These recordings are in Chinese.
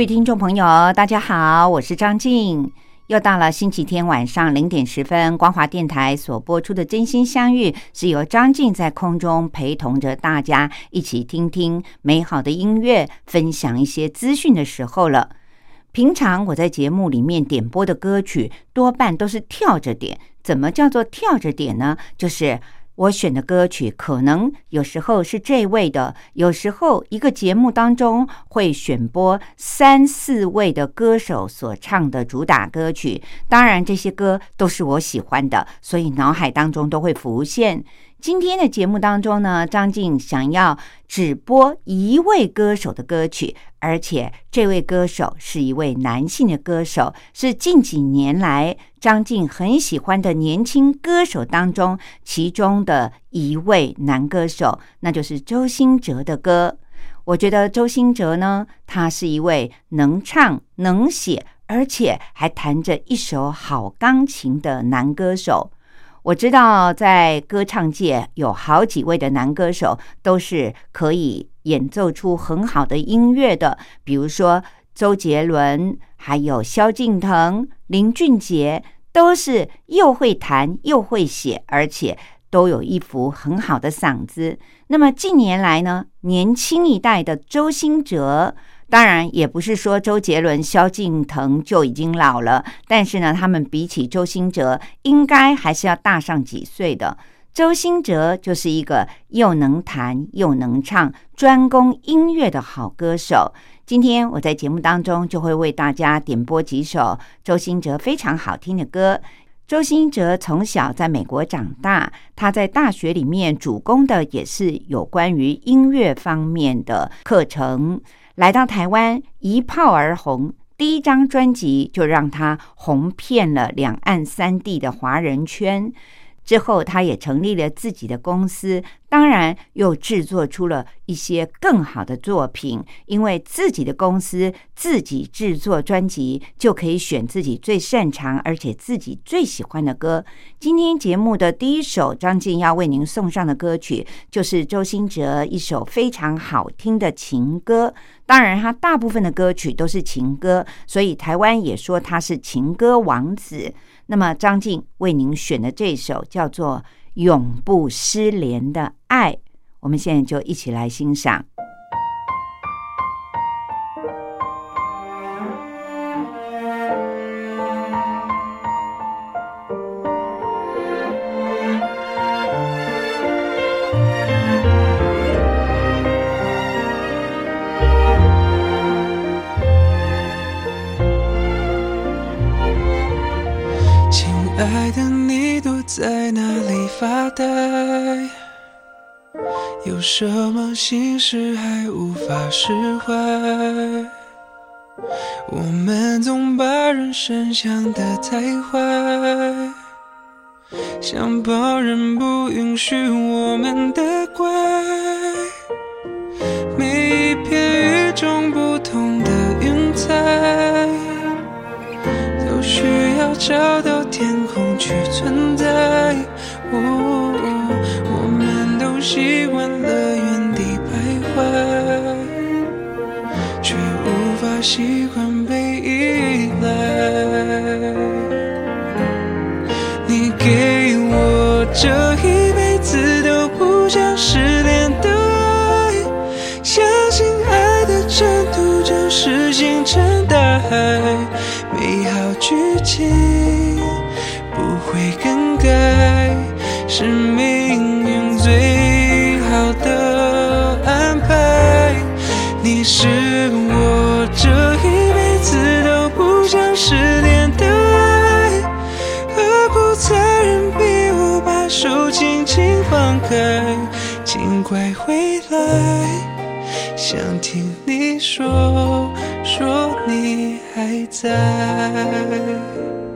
各位听众朋友，大家好，我是张静。又到了星期天晚上零点十分，光华电台所播出的《真心相遇》，是由张静在空中陪同着大家一起听听美好的音乐，分享一些资讯的时候了。平常我在节目里面点播的歌曲，多半都是跳着点。怎么叫做跳着点呢？就是。我选的歌曲可能有时候是这位的，有时候一个节目当中会选播三四位的歌手所唱的主打歌曲。当然，这些歌都是我喜欢的，所以脑海当中都会浮现。今天的节目当中呢，张静想要只播一位歌手的歌曲，而且这位歌手是一位男性的歌手，是近几年来张静很喜欢的年轻歌手当中其中的一位男歌手，那就是周兴哲的歌。我觉得周兴哲呢，他是一位能唱能写，而且还弹着一手好钢琴的男歌手。我知道，在歌唱界有好几位的男歌手都是可以演奏出很好的音乐的，比如说周杰伦，还有萧敬腾、林俊杰，都是又会弹又会写，而且都有一副很好的嗓子。那么近年来呢，年轻一代的周兴哲。当然，也不是说周杰伦、萧敬腾就已经老了，但是呢，他们比起周兴哲，应该还是要大上几岁的。周兴哲就是一个又能弹又能唱、专攻音乐的好歌手。今天我在节目当中就会为大家点播几首周兴哲非常好听的歌。周兴哲从小在美国长大，他在大学里面主攻的也是有关于音乐方面的课程。来到台湾一炮而红，第一张专辑就让他红遍了两岸三地的华人圈。之后，他也成立了自己的公司。当然，又制作出了一些更好的作品，因为自己的公司自己制作专辑，就可以选自己最擅长而且自己最喜欢的歌。今天节目的第一首张静要为您送上的歌曲，就是周兴哲一首非常好听的情歌。当然，他大部分的歌曲都是情歌，所以台湾也说他是情歌王子。那么，张静为您选的这首叫做。永不失联的爱，我们现在就一起来欣赏。是还无法释怀？我们总把人生想得太坏，想抱人不允许我们的乖。每一片与众不同的云彩，都需要找到。天空去存在，我们都习惯习惯被依赖。你给我这一辈子都不想失联的爱，相信爱的征途就是星辰大海，美好剧情不。会更改，是想听你说说你还在。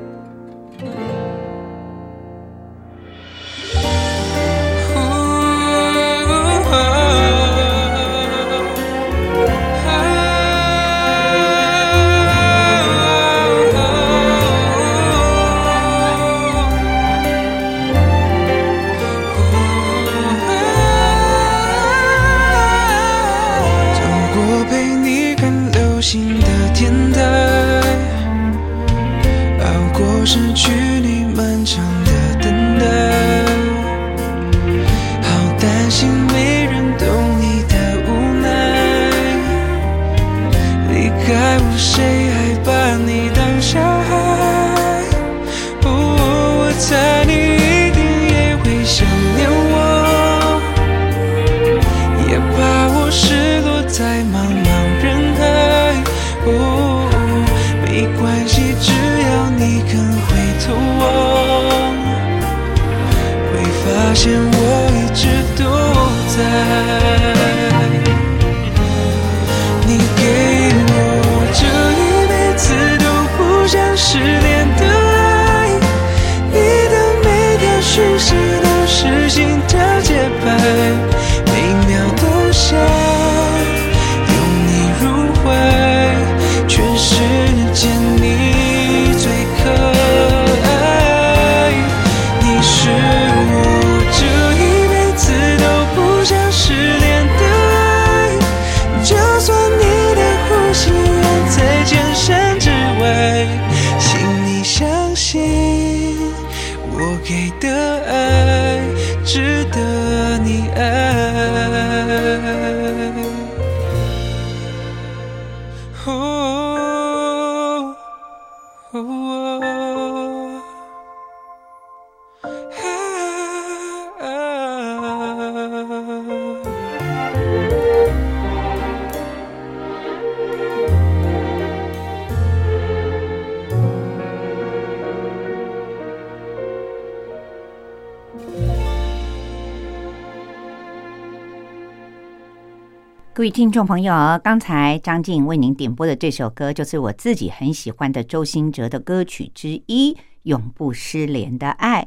各位听众朋友，刚才张静为您点播的这首歌，就是我自己很喜欢的周兴哲的歌曲之一《永不失联的爱》。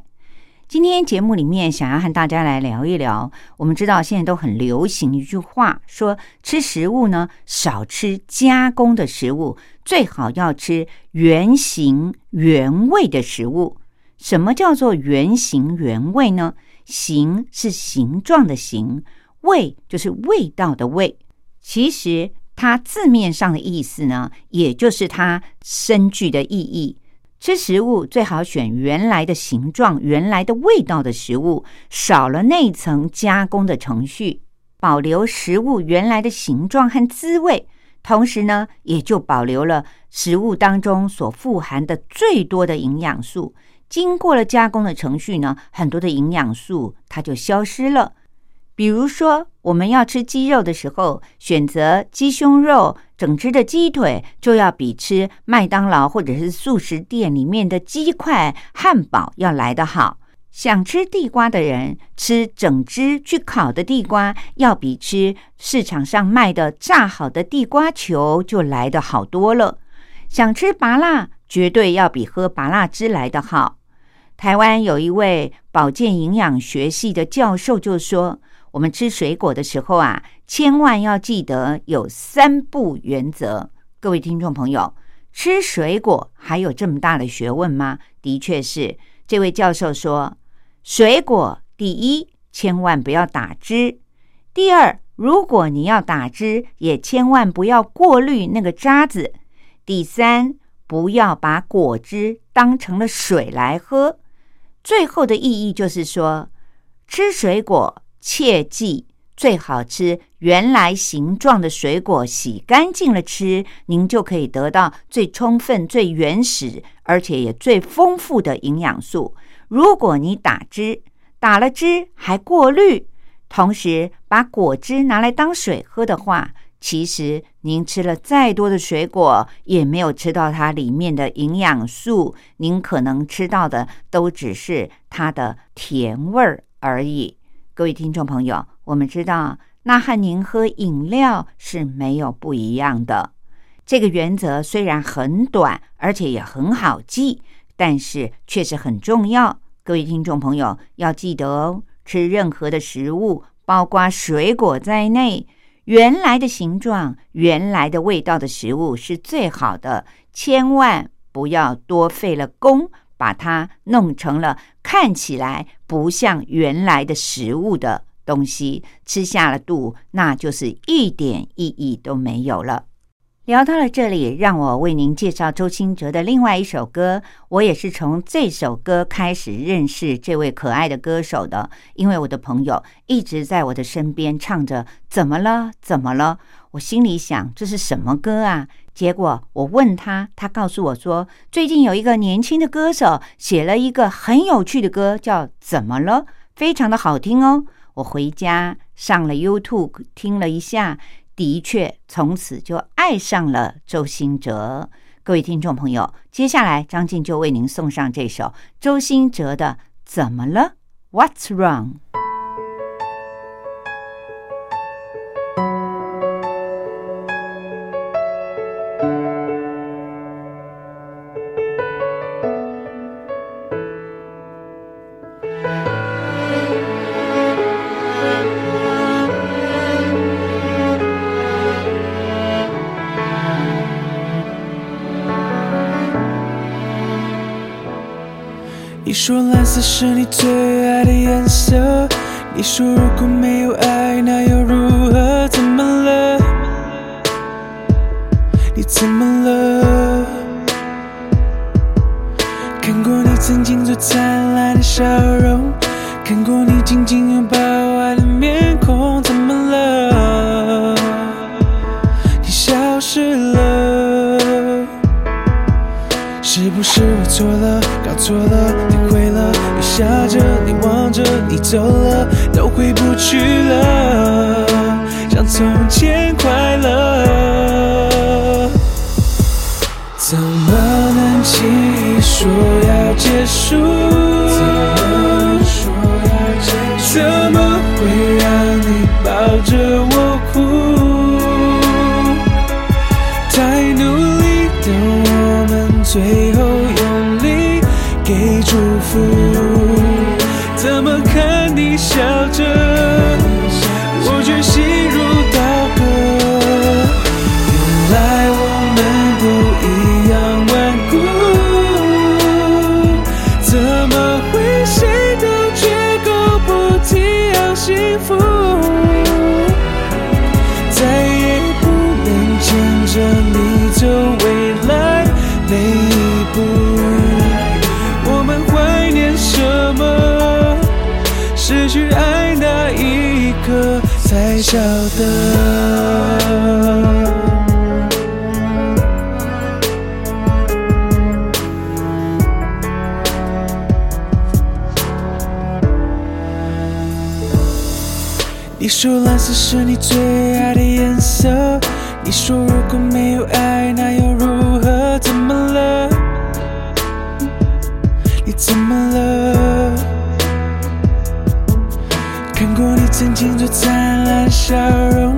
今天节目里面想要和大家来聊一聊，我们知道现在都很流行一句话，说吃食物呢少吃加工的食物，最好要吃原形原味的食物。什么叫做原形原味呢？形是形状的形。味就是味道的味，其实它字面上的意思呢，也就是它深具的意义。吃食物最好选原来的形状、原来的味道的食物，少了那层加工的程序，保留食物原来的形状和滋味，同时呢，也就保留了食物当中所富含的最多的营养素。经过了加工的程序呢，很多的营养素它就消失了。比如说，我们要吃鸡肉的时候，选择鸡胸肉、整只的鸡腿，就要比吃麦当劳或者是素食店里面的鸡块、汉堡要来得好。想吃地瓜的人，吃整只去烤的地瓜，要比吃市场上卖的炸好的地瓜球就来得好多了。想吃拔辣，绝对要比喝拔辣汁来得好。台湾有一位保健营养学系的教授就说。我们吃水果的时候啊，千万要记得有三不原则。各位听众朋友，吃水果还有这么大的学问吗？的确是。这位教授说，水果第一，千万不要打汁；第二，如果你要打汁，也千万不要过滤那个渣子；第三，不要把果汁当成了水来喝。最后的意义就是说，吃水果。切记，最好吃原来形状的水果，洗干净了吃，您就可以得到最充分、最原始，而且也最丰富的营养素。如果你打汁，打了汁还过滤，同时把果汁拿来当水喝的话，其实您吃了再多的水果，也没有吃到它里面的营养素，您可能吃到的都只是它的甜味儿而已。各位听众朋友，我们知道，那和您喝饮料是没有不一样的。这个原则虽然很短，而且也很好记，但是确实很重要。各位听众朋友要记得哦，吃任何的食物，包括水果在内，原来的形状、原来的味道的食物是最好的，千万不要多费了功，把它弄成了看起来不像原来的食物的东西，吃下了肚，那就是一点意义都没有了。聊到了这里，让我为您介绍周兴哲的另外一首歌。我也是从这首歌开始认识这位可爱的歌手的，因为我的朋友一直在我的身边唱着“怎么了，怎么了”，我心里想这是什么歌啊？结果我问他，他告诉我说，最近有一个年轻的歌手写了一个很有趣的歌，叫《怎么了》，非常的好听哦。我回家上了 YouTube 听了一下。的确，从此就爱上了周兴哲。各位听众朋友，接下来张静就为您送上这首周兴哲的《怎么了》，What's Wrong？是你最爱的颜色。你说如果没有爱，心如是你最爱的颜色。你说如果没有爱，那又如何？怎么了？你怎么了？看过你曾经最灿烂的笑容，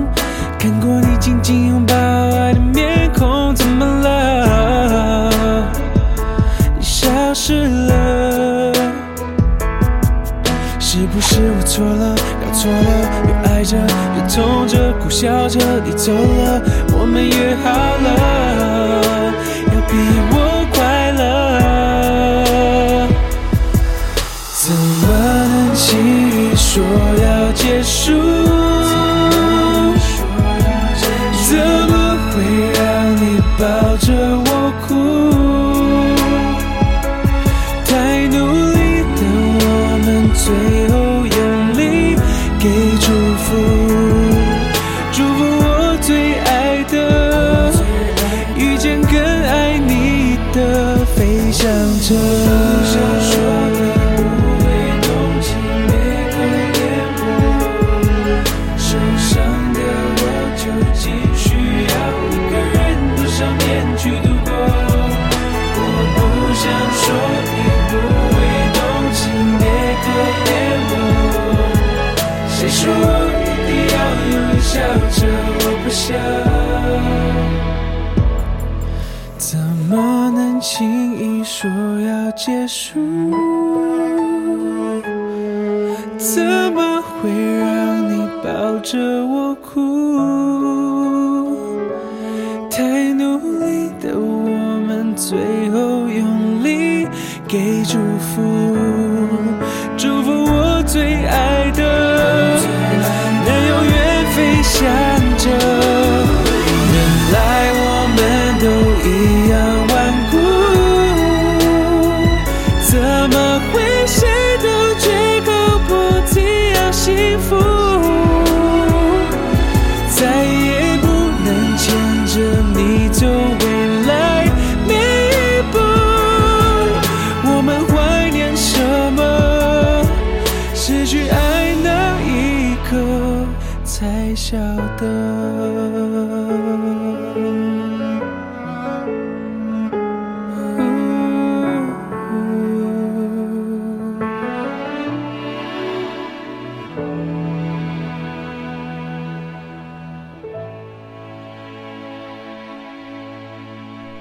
才晓得。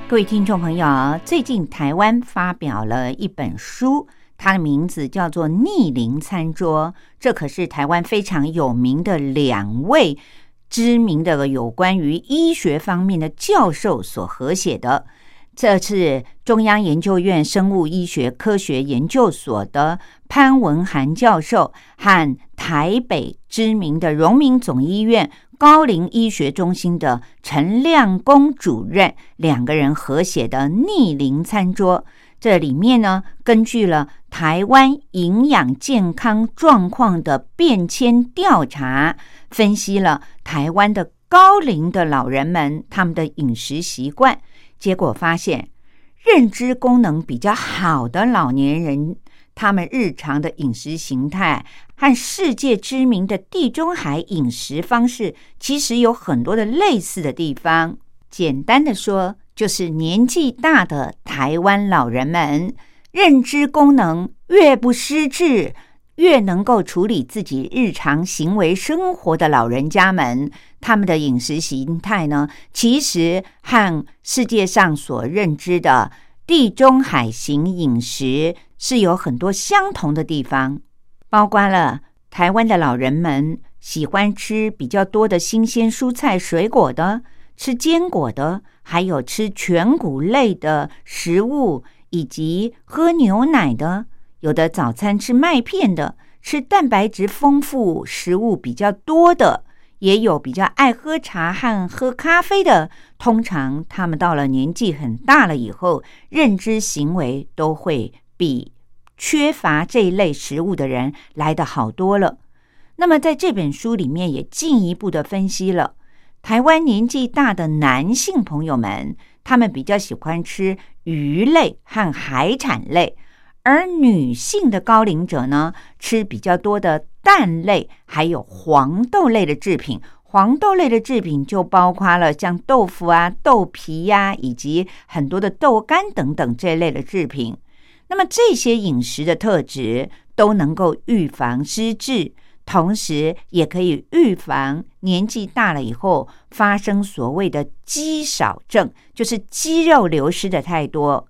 各位听众朋友，最近台湾发表了一本书，它的名字叫做《逆龄餐桌》，这可是台湾非常有名的两位知名的有关于医学方面的教授所合写的。这是中央研究院生物医学科学研究所的潘文涵教授和台北知名的荣民总医院高龄医学中心的陈亮公主任两个人合写的《逆龄餐桌》。这里面呢，根据了台湾营养健康状况的变迁调查，分析了台湾的高龄的老人们他们的饮食习惯。结果发现，认知功能比较好的老年人，他们日常的饮食形态和世界知名的地中海饮食方式其实有很多的类似的地方。简单的说，就是年纪大的台湾老人们，认知功能越不失智。越能够处理自己日常行为生活的老人家们，他们的饮食形态呢，其实和世界上所认知的地中海型饮食是有很多相同的地方，包括了台湾的老人们喜欢吃比较多的新鲜蔬菜水果的，吃坚果的，还有吃全谷类的食物，以及喝牛奶的。有的早餐吃麦片的，吃蛋白质丰富食物比较多的，也有比较爱喝茶和喝咖啡的。通常他们到了年纪很大了以后，认知行为都会比缺乏这一类食物的人来的好多了。那么在这本书里面也进一步的分析了台湾年纪大的男性朋友们，他们比较喜欢吃鱼类和海产类。而女性的高龄者呢，吃比较多的蛋类，还有黄豆类的制品。黄豆类的制品就包括了像豆腐啊、豆皮呀，以及很多的豆干等等这类的制品。那么这些饮食的特质都能够预防失智，同时也可以预防年纪大了以后发生所谓的肌少症，就是肌肉流失的太多。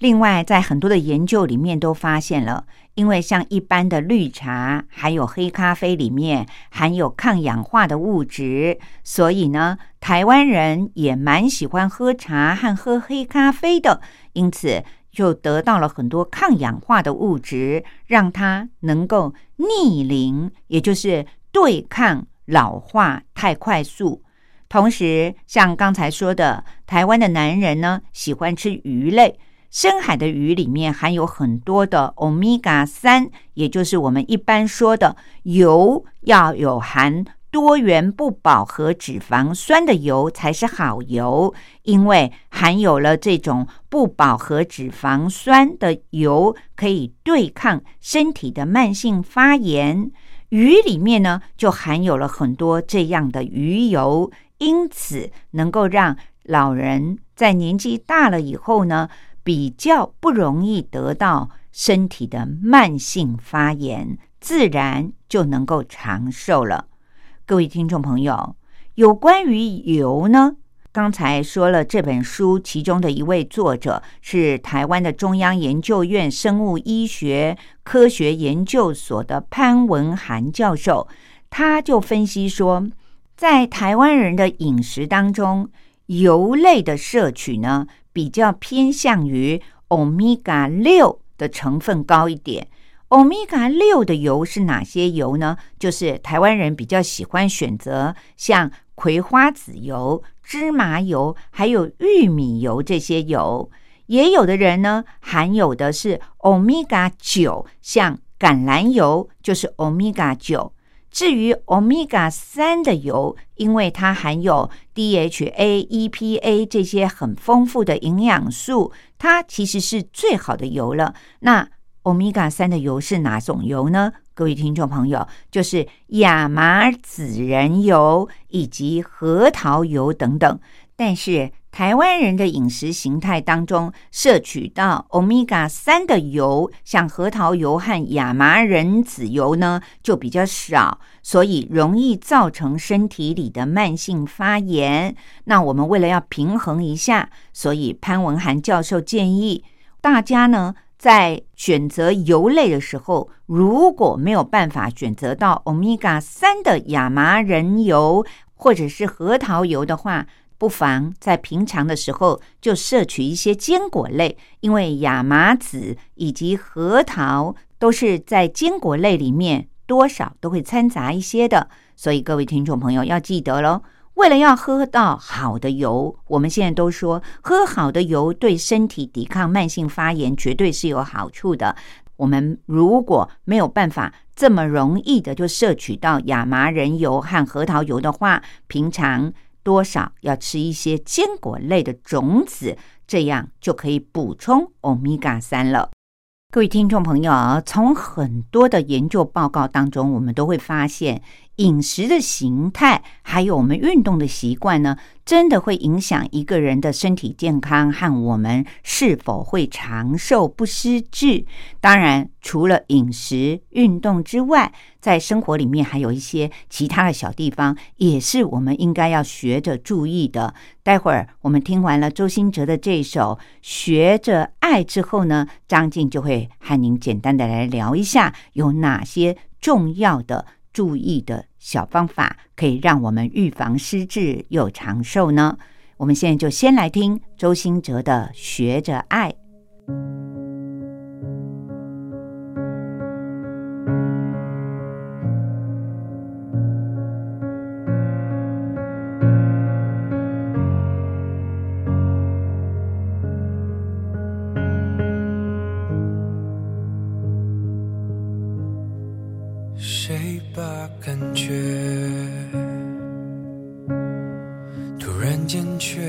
另外，在很多的研究里面都发现了，因为像一般的绿茶还有黑咖啡里面含有抗氧化的物质，所以呢，台湾人也蛮喜欢喝茶和喝黑咖啡的，因此就得到了很多抗氧化的物质，让它能够逆龄，也就是对抗老化太快速。同时，像刚才说的，台湾的男人呢，喜欢吃鱼类。深海的鱼里面含有很多的欧米伽三，也就是我们一般说的油，要有含多元不饱和脂肪酸的油才是好油。因为含有了这种不饱和脂肪酸的油，可以对抗身体的慢性发炎。鱼里面呢，就含有了很多这样的鱼油，因此能够让老人在年纪大了以后呢。比较不容易得到身体的慢性发炎，自然就能够长寿了。各位听众朋友，有关于油呢，刚才说了这本书，其中的一位作者是台湾的中央研究院生物医学科学研究所的潘文涵教授，他就分析说，在台湾人的饮食当中，油类的摄取呢，比较偏向于欧米伽六的成分高一点。欧米伽六的油是哪些油呢？就是台湾人比较喜欢选择像葵花籽油。芝麻油还有玉米油这些油，也有的人呢含有的是欧米伽九，像橄榄油就是欧米伽九。至于欧米伽三的油，因为它含有 DHA、EPA 这些很丰富的营养素，它其实是最好的油了。那欧米伽三的油是哪种油呢？各位听众朋友，就是亚麻籽仁油以及核桃油等等。但是台湾人的饮食形态当中，摄取到欧米伽三的油，像核桃油和亚麻仁籽油呢，就比较少，所以容易造成身体里的慢性发炎。那我们为了要平衡一下，所以潘文涵教授建议大家呢。在选择油类的时候，如果没有办法选择到欧米伽三的亚麻仁油或者是核桃油的话，不妨在平常的时候就摄取一些坚果类，因为亚麻籽以及核桃都是在坚果类里面多少都会掺杂一些的，所以各位听众朋友要记得喽。为了要喝到好的油，我们现在都说喝好的油对身体抵抗慢性发炎绝对是有好处的。我们如果没有办法这么容易的就摄取到亚麻仁油和核桃油的话，平常多少要吃一些坚果类的种子，这样就可以补充欧米伽三了。各位听众朋友，从很多的研究报告当中，我们都会发现。饮食的形态，还有我们运动的习惯呢，真的会影响一个人的身体健康和我们是否会长寿不失智。当然，除了饮食、运动之外，在生活里面还有一些其他的小地方，也是我们应该要学着注意的。待会儿我们听完了周兴哲的这首《学着爱》之后呢，张静就会和您简单的来聊一下有哪些重要的。注意的小方法，可以让我们预防失智又长寿呢。我们现在就先来听周兴哲的《学着爱》。却突然间却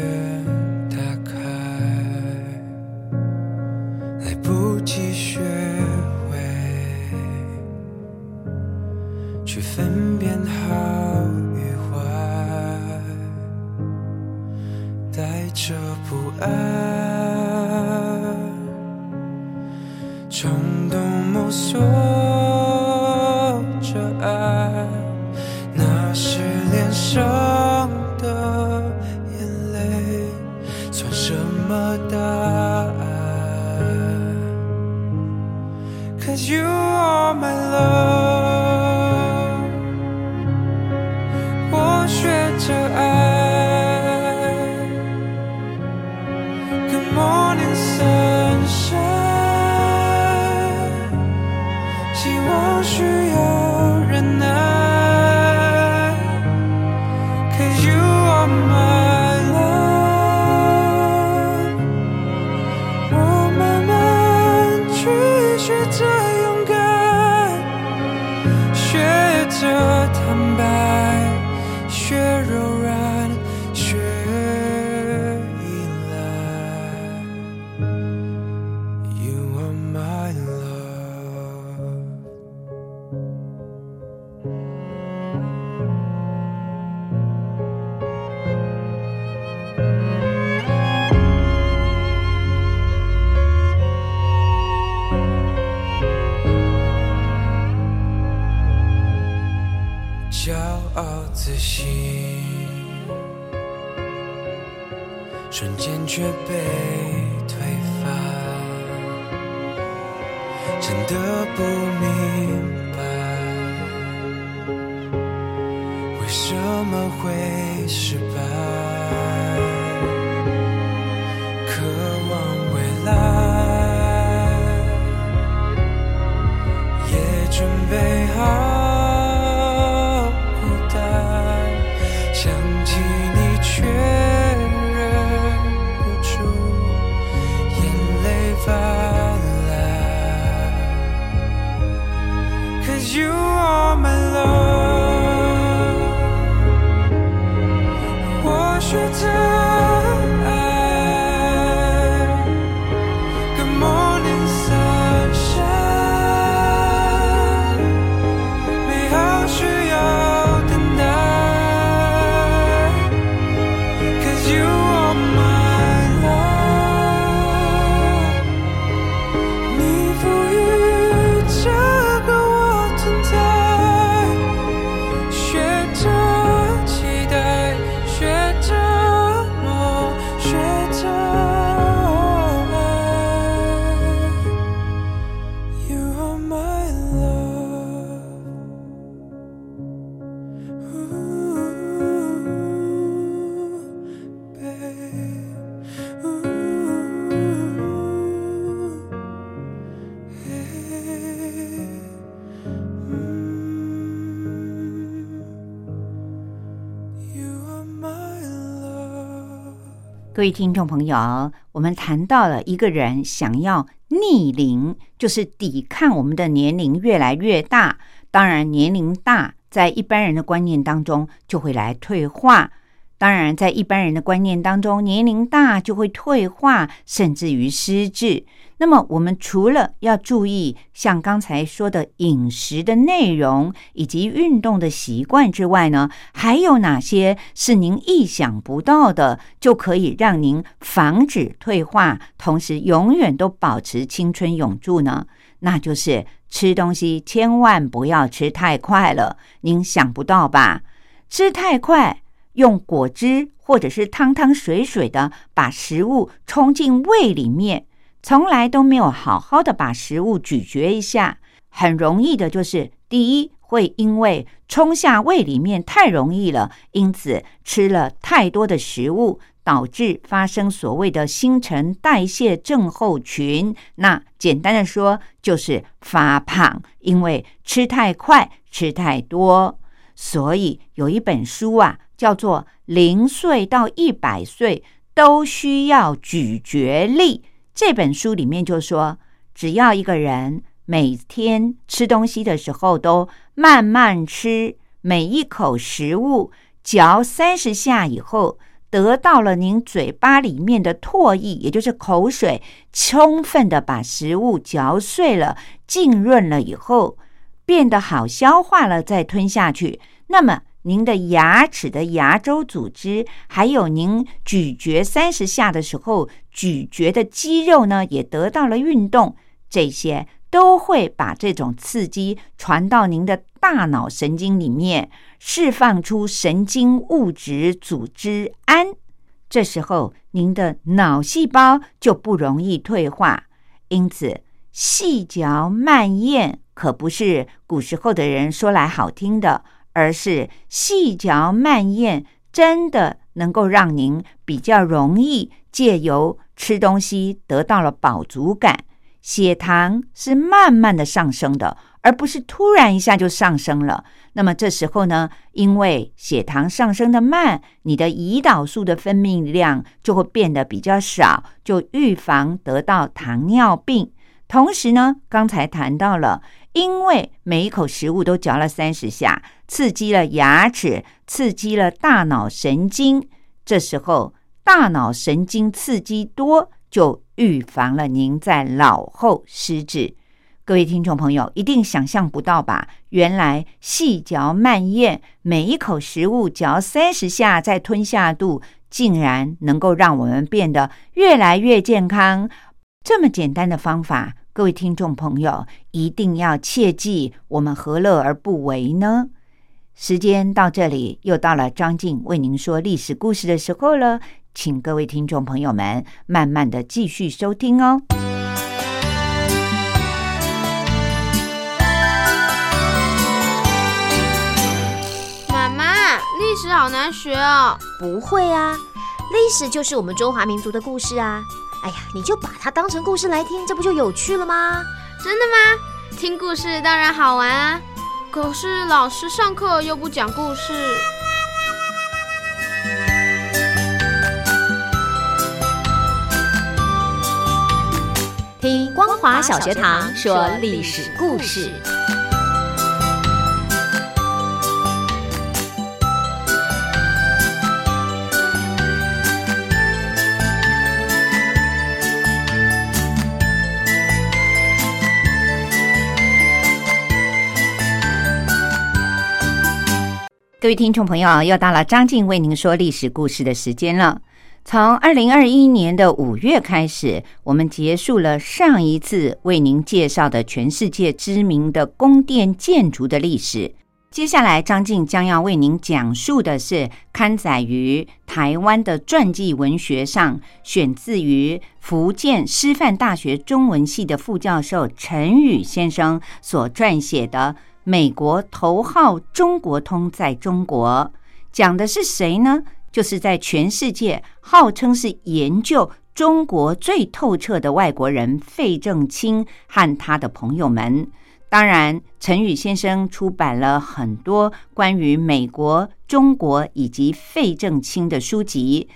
is you. 位听众朋友，我们谈到了一个人想要逆龄，就是抵抗我们的年龄越来越大。当然，年龄大在一般人的观念当中就会来退化。当然，在一般人的观念当中，年龄大就会退化，甚至于失智。那么，我们除了要注意像刚才说的饮食的内容以及运动的习惯之外呢，还有哪些是您意想不到的，就可以让您防止退化，同时永远都保持青春永驻呢？那就是吃东西千万不要吃太快了，您想不到吧？吃太快。用果汁或者是汤汤水水的把食物冲进胃里面，从来都没有好好的把食物咀嚼一下，很容易的就是第一会因为冲下胃里面太容易了，因此吃了太多的食物，导致发生所谓的新陈代谢症候群。那简单的说就是发胖，因为吃太快，吃太多。所以有一本书啊。叫做零岁到一百岁都需要咀嚼力。这本书里面就说，只要一个人每天吃东西的时候都慢慢吃，每一口食物嚼三十下以后，得到了您嘴巴里面的唾液，也就是口水，充分的把食物嚼碎了、浸润了以后，变得好消化了，再吞下去，那么。您的牙齿的牙周组织，还有您咀嚼三十下的时候咀嚼的肌肉呢，也得到了运动。这些都会把这种刺激传到您的大脑神经里面，释放出神经物质组织胺。这时候，您的脑细胞就不容易退化。因此，细嚼慢咽可不是古时候的人说来好听的。而是细嚼慢咽，真的能够让您比较容易借由吃东西得到了饱足感。血糖是慢慢的上升的，而不是突然一下就上升了。那么这时候呢，因为血糖上升的慢，你的胰岛素的分泌量就会变得比较少，就预防得到糖尿病。同时呢，刚才谈到了。因为每一口食物都嚼了三十下，刺激了牙齿，刺激了大脑神经。这时候大脑神经刺激多，就预防了您在老后失智。各位听众朋友，一定想象不到吧？原来细嚼慢咽，每一口食物嚼三十下再吞下肚，竟然能够让我们变得越来越健康。这么简单的方法。各位听众朋友，一定要切记，我们何乐而不为呢？时间到这里，又到了张静为您说历史故事的时候了。请各位听众朋友们慢慢的继续收听哦。妈妈，历史好难学哦。不会啊，历史就是我们中华民族的故事啊。哎呀，你就把它当成故事来听，这不就有趣了吗？真的吗？听故事当然好玩啊，可是老师上课又不讲故事。听光华小学堂说历史故事。各位听众朋友，又到了张静为您说历史故事的时间了。从二零二一年的五月开始，我们结束了上一次为您介绍的全世界知名的宫殿建筑的历史。接下来，张静将要为您讲述的是刊载于台湾的传记文学上，选自于福建师范大学中文系的副教授陈宇先生所撰写的。美国头号中国通在中国讲的是谁呢？就是在全世界号称是研究中国最透彻的外国人费正清和他的朋友们。当然，陈宇先生出版了很多关于美国、中国以及费正清的书籍，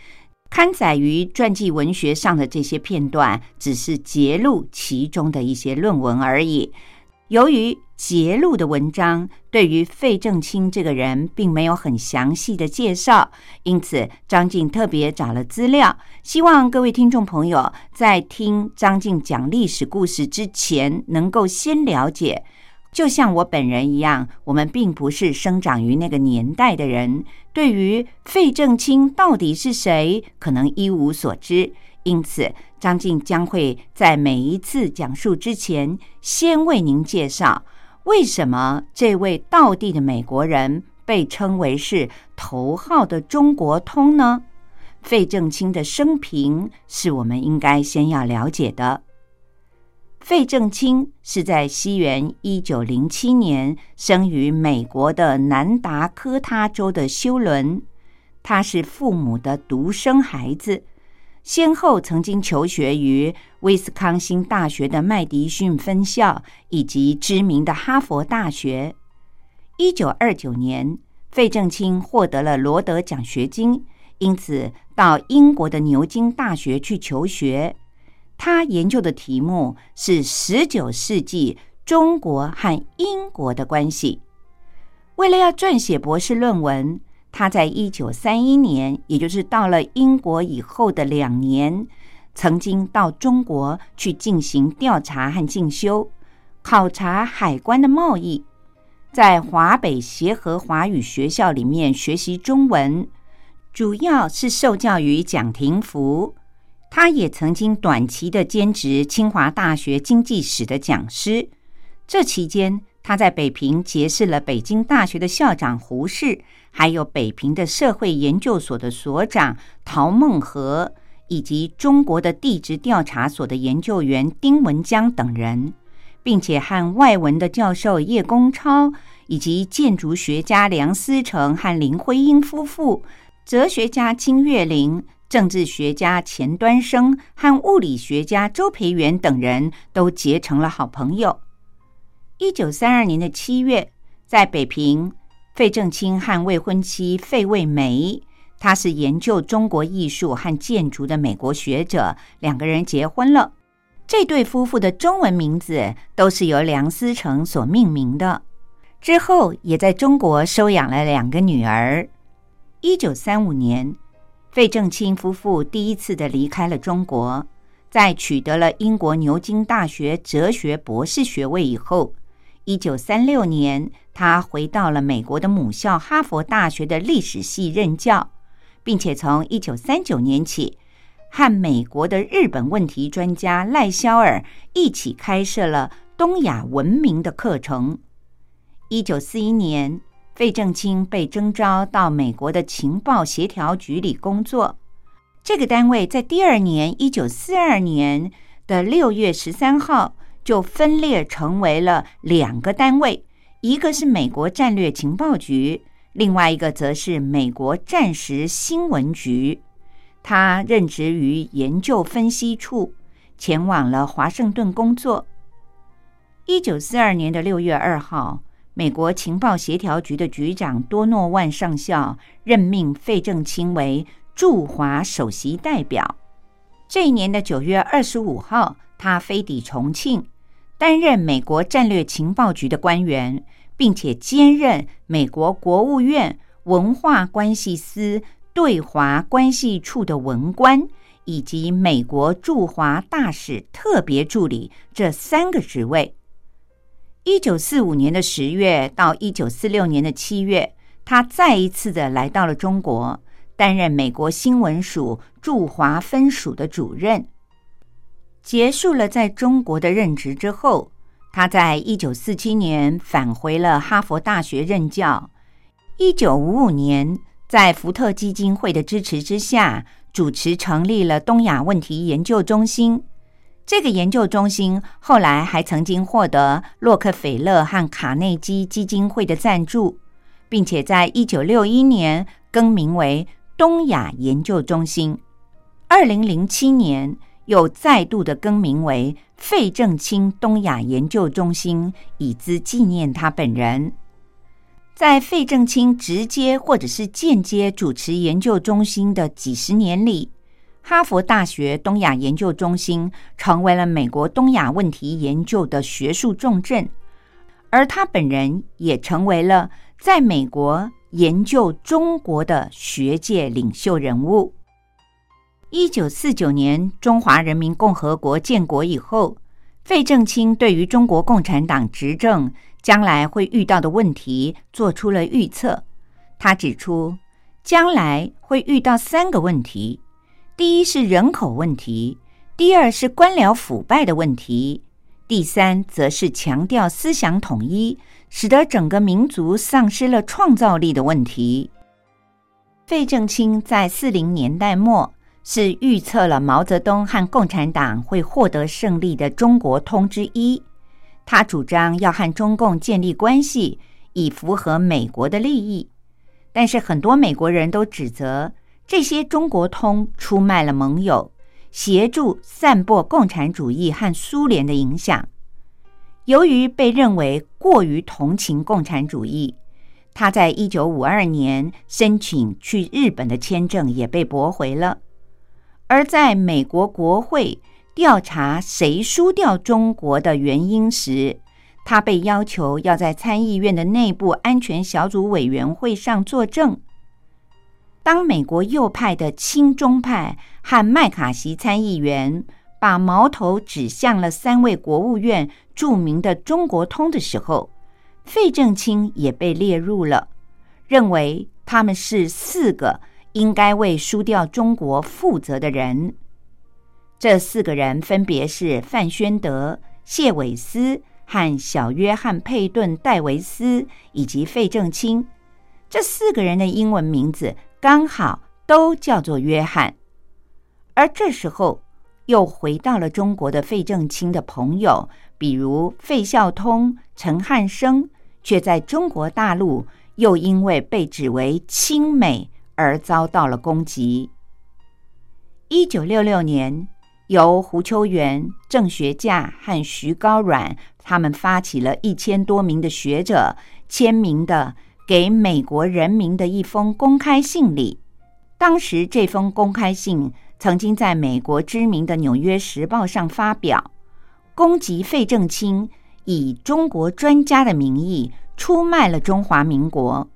刊载于传记文学上的这些片段，只是揭露其中的一些论文而已。由于揭露的文章对于费正清这个人并没有很详细的介绍，因此张静特别找了资料，希望各位听众朋友在听张静讲历史故事之前，能够先了解。就像我本人一样，我们并不是生长于那个年代的人，对于费正清到底是谁，可能一无所知。因此，张静将会在每一次讲述之前，先为您介绍为什么这位道地的美国人被称为是头号的中国通呢？费正清的生平是我们应该先要了解的。费正清是在西元一九零七年生于美国的南达科他州的休伦，他是父母的独生孩子。先后曾经求学于威斯康星大学的麦迪逊分校，以及知名的哈佛大学。一九二九年，费正清获得了罗德奖学金，因此到英国的牛津大学去求学。他研究的题目是十九世纪中国和英国的关系。为了要撰写博士论文。他在一九三一年，也就是到了英国以后的两年，曾经到中国去进行调查和进修，考察海关的贸易，在华北协和华语学校里面学习中文，主要是受教于蒋廷福。他也曾经短期的兼职清华大学经济史的讲师。这期间，他在北平结识了北京大学的校长胡适。还有北平的社会研究所的所长陶孟和，以及中国的地质调查所的研究员丁文江等人，并且和外文的教授叶公超，以及建筑学家梁思成和林徽因夫妇，哲学家金岳霖，政治学家钱端升和物理学家周培源等人都结成了好朋友。一九三二年的七月，在北平。费正清和未婚妻费慰梅，他是研究中国艺术和建筑的美国学者，两个人结婚了。这对夫妇的中文名字都是由梁思成所命名的。之后也在中国收养了两个女儿。一九三五年，费正清夫妇第一次的离开了中国，在取得了英国牛津大学哲学博士学位以后。一九三六年，他回到了美国的母校哈佛大学的历史系任教，并且从一九三九年起，和美国的日本问题专家赖肖尔一起开设了东亚文明的课程。一九四一年，费正清被征召到美国的情报协调局里工作。这个单位在第二年一九四二年的六月十三号就分裂成为了两个单位，一个是美国战略情报局，另外一个则是美国战时新闻局。他任职于研究分析处，前往了华盛顿工作。一九四二年的六月二号。美国情报协调局的局长多诺万上校任命费正清为驻华首席代表。这一年的九月二十五号，他飞抵重庆，担任美国战略情报局的官员，并且兼任美国国务院文化关系司对华关系处的文官，以及美国驻华大使特别助理这三个职位。一九四五年的十月到一九四六年的七月，他再一次的来到了中国，担任美国新闻署驻华分署的主任。结束了在中国的任职之后，他在一九四七年返回了哈佛大学任教。一九五五年，在福特基金会的支持之下，主持成立了东亚问题研究中心。这个研究中心后来还曾经获得洛克菲勒和卡内基基金会的赞助，并且在一九六一年更名为东亚研究中心。二零零七年又再度的更名为费正清东亚研究中心，以资纪念他本人。在费正清直接或者是间接主持研究中心的几十年里。哈佛大学东亚研究中心成为了美国东亚问题研究的学术重镇，而他本人也成为了在美国研究中国的学界领袖人物。一九四九年中华人民共和国建国以后，费正清对于中国共产党执政将来会遇到的问题做出了预测。他指出，将来会遇到三个问题。第一是人口问题，第二是官僚腐败的问题，第三则是强调思想统一，使得整个民族丧失了创造力的问题。费正清在四零年代末是预测了毛泽东和共产党会获得胜利的中国通之一，他主张要和中共建立关系，以符合美国的利益，但是很多美国人都指责。这些中国通出卖了盟友，协助散播共产主义和苏联的影响。由于被认为过于同情共产主义，他在一九五二年申请去日本的签证也被驳回了。而在美国国会调查谁输掉中国的原因时，他被要求要在参议院的内部安全小组委员会上作证。当美国右派的亲中派和麦卡锡参议员把矛头指向了三位国务院著名的中国通的时候，费正清也被列入了，认为他们是四个应该为输掉中国负责的人。这四个人分别是范宣德、谢伟思和小约翰·佩顿·戴维斯以及费正清。这四个人的英文名字。刚好都叫做约翰，而这时候又回到了中国的费正清的朋友，比如费孝通、陈汉生，却在中国大陆又因为被指为亲美而遭到了攻击。一九六六年，由胡秋原、郑学稼和徐高阮他们发起了一千多名的学者签名的。给美国人民的一封公开信里，当时这封公开信曾经在美国知名的《纽约时报》上发表，攻击费正清以中国专家的名义出卖了中华民国。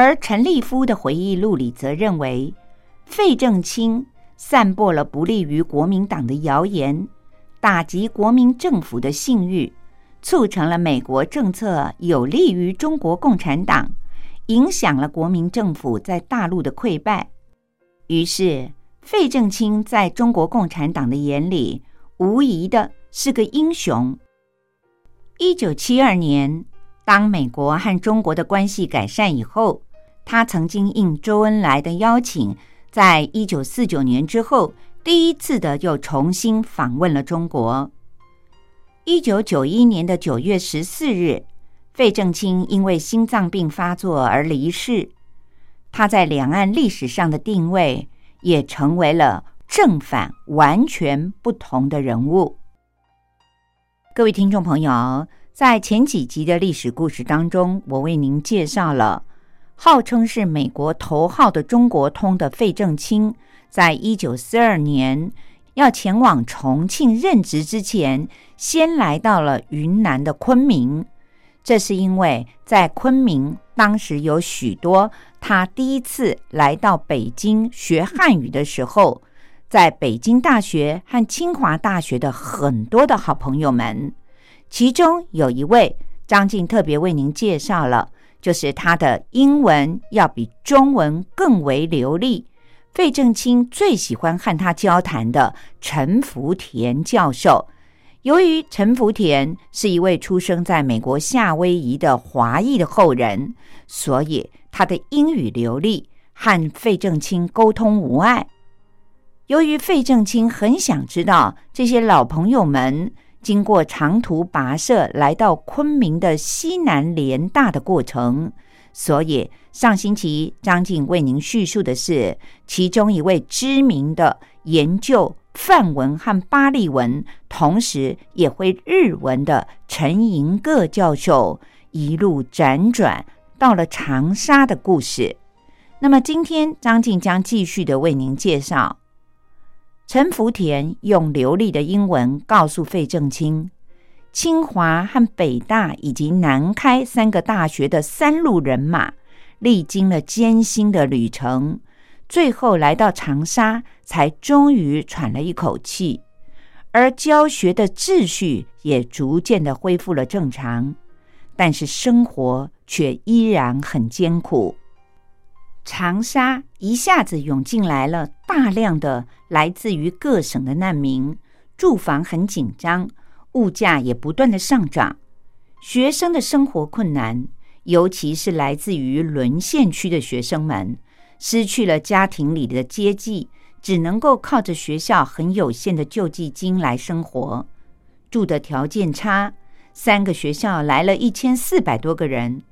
而陈立夫的回忆录里则认为，费正清散播了不利于国民党的谣言，打击国民政府的信誉。促成了美国政策有利于中国共产党，影响了国民政府在大陆的溃败。于是，费正清在中国共产党的眼里，无疑的是个英雄。一九七二年，当美国和中国的关系改善以后，他曾经应周恩来的邀请，在一九四九年之后，第一次的又重新访问了中国。一九九一年的九月十四日，费正清因为心脏病发作而离世。他在两岸历史上的定位，也成为了正反完全不同的人物。各位听众朋友，在前几集的历史故事当中，我为您介绍了号称是美国头号的中国通的费正清，在一九四二年要前往重庆任职之前，先来到了云南的昆明。这是因为在昆明，当时有许多他第一次来到北京学汉语的时候，在北京大学和清华大学的很多的好朋友们，其中有一位张静特别为您介绍了，就是他的英文要比中文更为流利。费正清最喜欢和他交谈的陈福田教授。由于陈福田是一位出生在美国夏威夷的华裔的后人，所以他的英语流利，和费正清沟通无碍。由于费正清很想知道这些老朋友们经过长途跋涉来到昆明的西南联大的过程，所以上星期张静为您叙述的是其中一位知名的研究。范文和巴利文，同时也会日文的陈寅恪教授，一路辗转到了长沙的故事。那么，今天张静将继续的为您介绍陈福田用流利的英文告诉费正清，清华和北大以及南开三个大学的三路人马，历经了艰辛的旅程。最后来到长沙，才终于喘了一口气，而教学的秩序也逐渐的恢复了正常，但是生活却依然很艰苦。长沙一下子涌进来了大量的来自于各省的难民，住房很紧张，物价也不断的上涨，学生的生活困难，尤其是来自于沦陷区的学生们。失去了家庭里的接济，只能够靠着学校很有限的救济金来生活，住的条件差。三个学校来了一千四百多个人，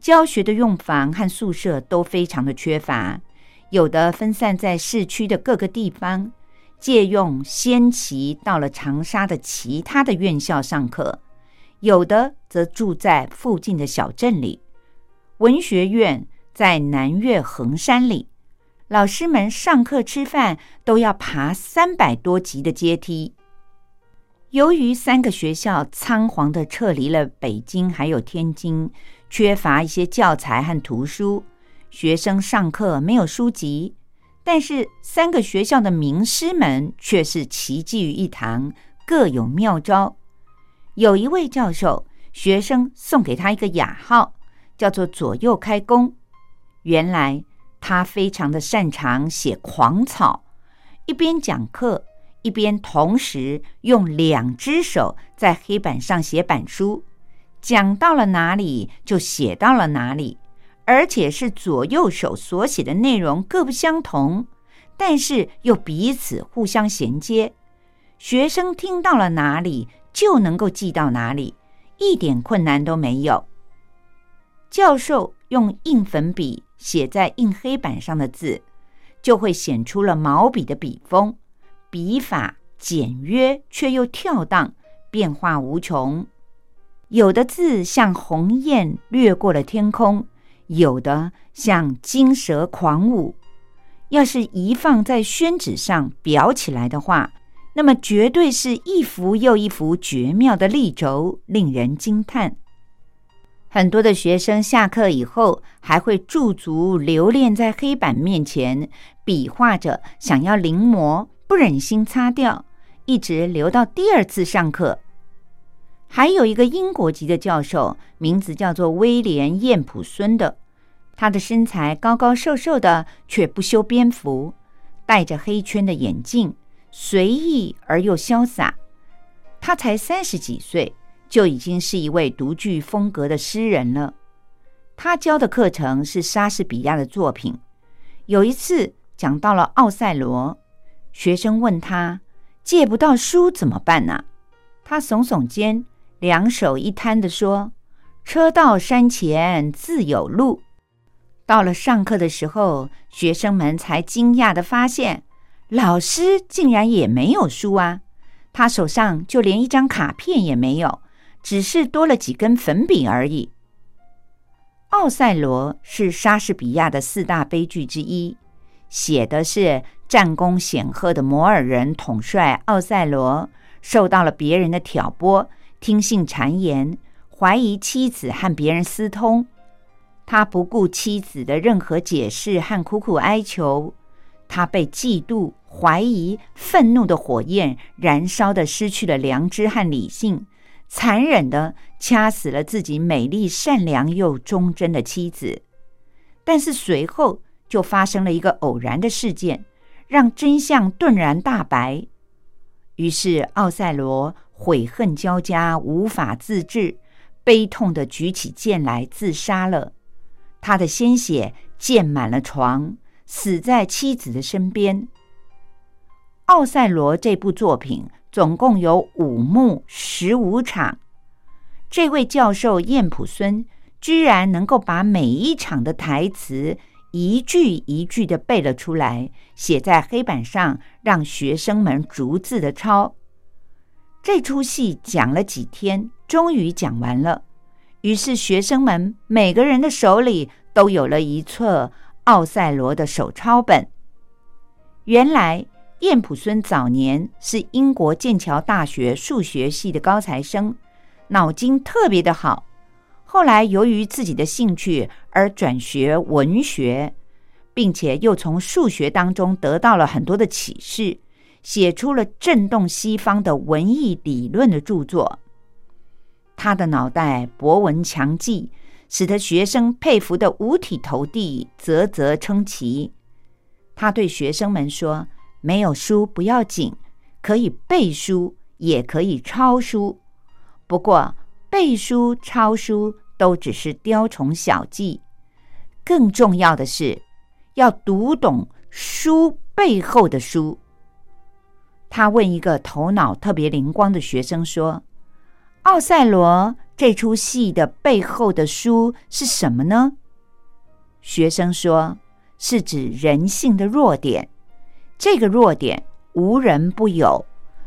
教学的用房和宿舍都非常的缺乏，有的分散在市区的各个地方，借用先期到了长沙的其他的院校上课，有的则住在附近的小镇里，文学院。在南岳衡山里，老师们上课吃饭都要爬三百多级的阶梯。由于三个学校仓皇的撤离了北京，还有天津，缺乏一些教材和图书，学生上课没有书籍。但是三个学校的名师们却是齐聚于一堂，各有妙招。有一位教授，学生送给他一个雅号，叫做“左右开弓”。原来他非常的擅长写狂草，一边讲课，一边同时用两只手在黑板上写板书，讲到了哪里就写到了哪里，而且是左右手所写的内容各不相同，但是又彼此互相衔接，学生听到了哪里就能够记到哪里，一点困难都没有。教授用硬粉笔。写在硬黑板上的字，就会显出了毛笔的笔锋，笔法简约却又跳荡，变化无穷。有的字像鸿雁掠过了天空，有的像金蛇狂舞。要是一放在宣纸上裱起来的话，那么绝对是一幅又一幅绝妙的立轴，令人惊叹。很多的学生下课以后还会驻足留恋在黑板面前，比划着想要临摹，不忍心擦掉，一直留到第二次上课。还有一个英国籍的教授，名字叫做威廉·燕普孙的，他的身材高高瘦瘦的，却不修边幅，戴着黑圈的眼镜，随意而又潇洒。他才三十几岁。就已经是一位独具风格的诗人了。他教的课程是莎士比亚的作品。有一次讲到了奥赛罗，学生问他借不到书怎么办呢？他耸耸肩，两手一摊的说：“车到山前自有路。”到了上课的时候，学生们才惊讶的发现，老师竟然也没有书啊！他手上就连一张卡片也没有，只是多了几根粉笔而已。奥赛罗是莎士比亚的四大悲剧之一，写的是战功显赫的摩尔人统帅奥赛罗，受到了别人的挑拨，听信谗言，怀疑妻子和别人私通。他不顾妻子的任何解释和苦苦哀求，他被嫉妒、怀疑、愤怒的火焰燃烧的失去了良知和理性。残忍的掐死了自己美丽、善良又忠贞的妻子，但是随后就发生了一个偶然的事件，让真相顿然大白。于是奥赛罗悔恨交加，无法自制，悲痛的举起剑来自杀了。他的鲜血溅满了床，死在妻子的身边。奥赛罗这部作品。总共有五幕十五场，这位教授燕普孙居然能够把每一场的台词一句一句的背了出来，写在黑板上，让学生们逐字的抄。这出戏讲了几天，终于讲完了。于是学生们每个人的手里都有了一册奥赛罗的手抄本。原来。燕普孙早年是英国剑桥大学数学系的高材生，脑筋特别的好。后来由于自己的兴趣而转学文学，并且又从数学当中得到了很多的启示，写出了震动西方的文艺理论的著作。他的脑袋博闻强记，使得学生佩服的五体投地，啧啧称奇。他对学生们说。没有书不要紧，可以背书，也可以抄书。不过背书、抄书都只是雕虫小技，更重要的是要读懂书背后的书。他问一个头脑特别灵光的学生说：“奥赛罗这出戏的背后的书是什么呢？”学生说：“是指人性的弱点。”这个弱点无人不有，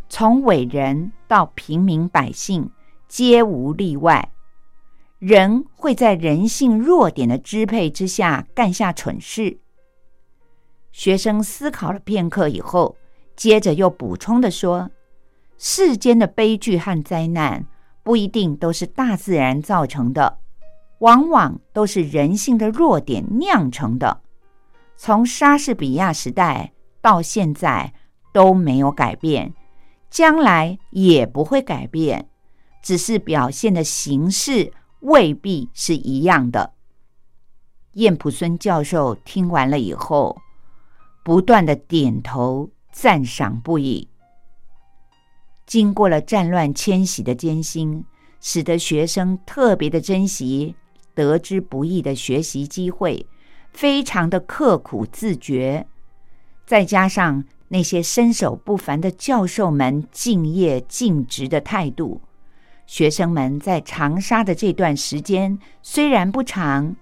从伟人到平民百姓，皆无例外。人会在人性弱点的支配之下干下蠢事。学生思考了片刻以后，接着又补充的说：“世间的悲剧和灾难不一定都是大自然造成的，往往都是人性的弱点酿成的。从莎士比亚时代。”到现在都没有改变，将来也不会改变，只是表现的形式未必是一样的。燕普孙教授听完了以后，不断的点头赞赏不已。经过了战乱迁徙的艰辛，使得学生特别的珍惜得之不易的学习机会，非常的刻苦自觉。再加上那些身手不凡的教授们敬业尽职的态度，学生们在长沙的这段时间虽然不长，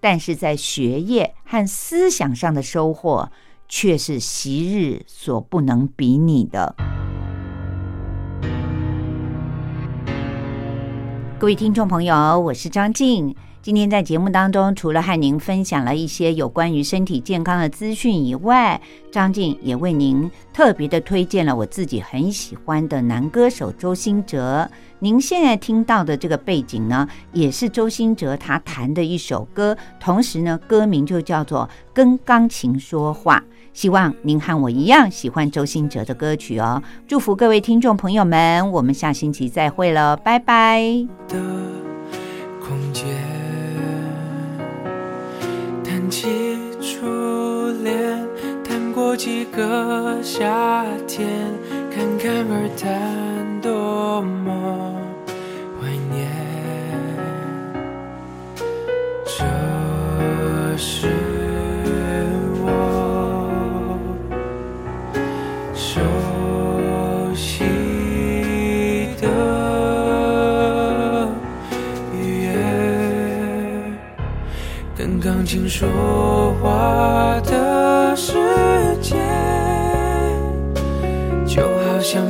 但是在学业和思想上的收获却是昔日所不能比拟的。各位听众朋友，我是张静。今天在节目当中，除了和您分享了一些有关于身体健康的资讯以外，张静也为您特别的推荐了我自己很喜欢的男歌手周兴哲。您现在听到的这个背景呢，也是周兴哲他弹的一首歌，同时呢，歌名就叫做《跟钢琴说话》。希望您和我一样喜欢周兴哲的歌曲哦。祝福各位听众朋友们，我们下星期再会了，拜拜。起初恋，谈过几个夏天，侃侃而谈，多么怀念。这是轻说话的时间，就好像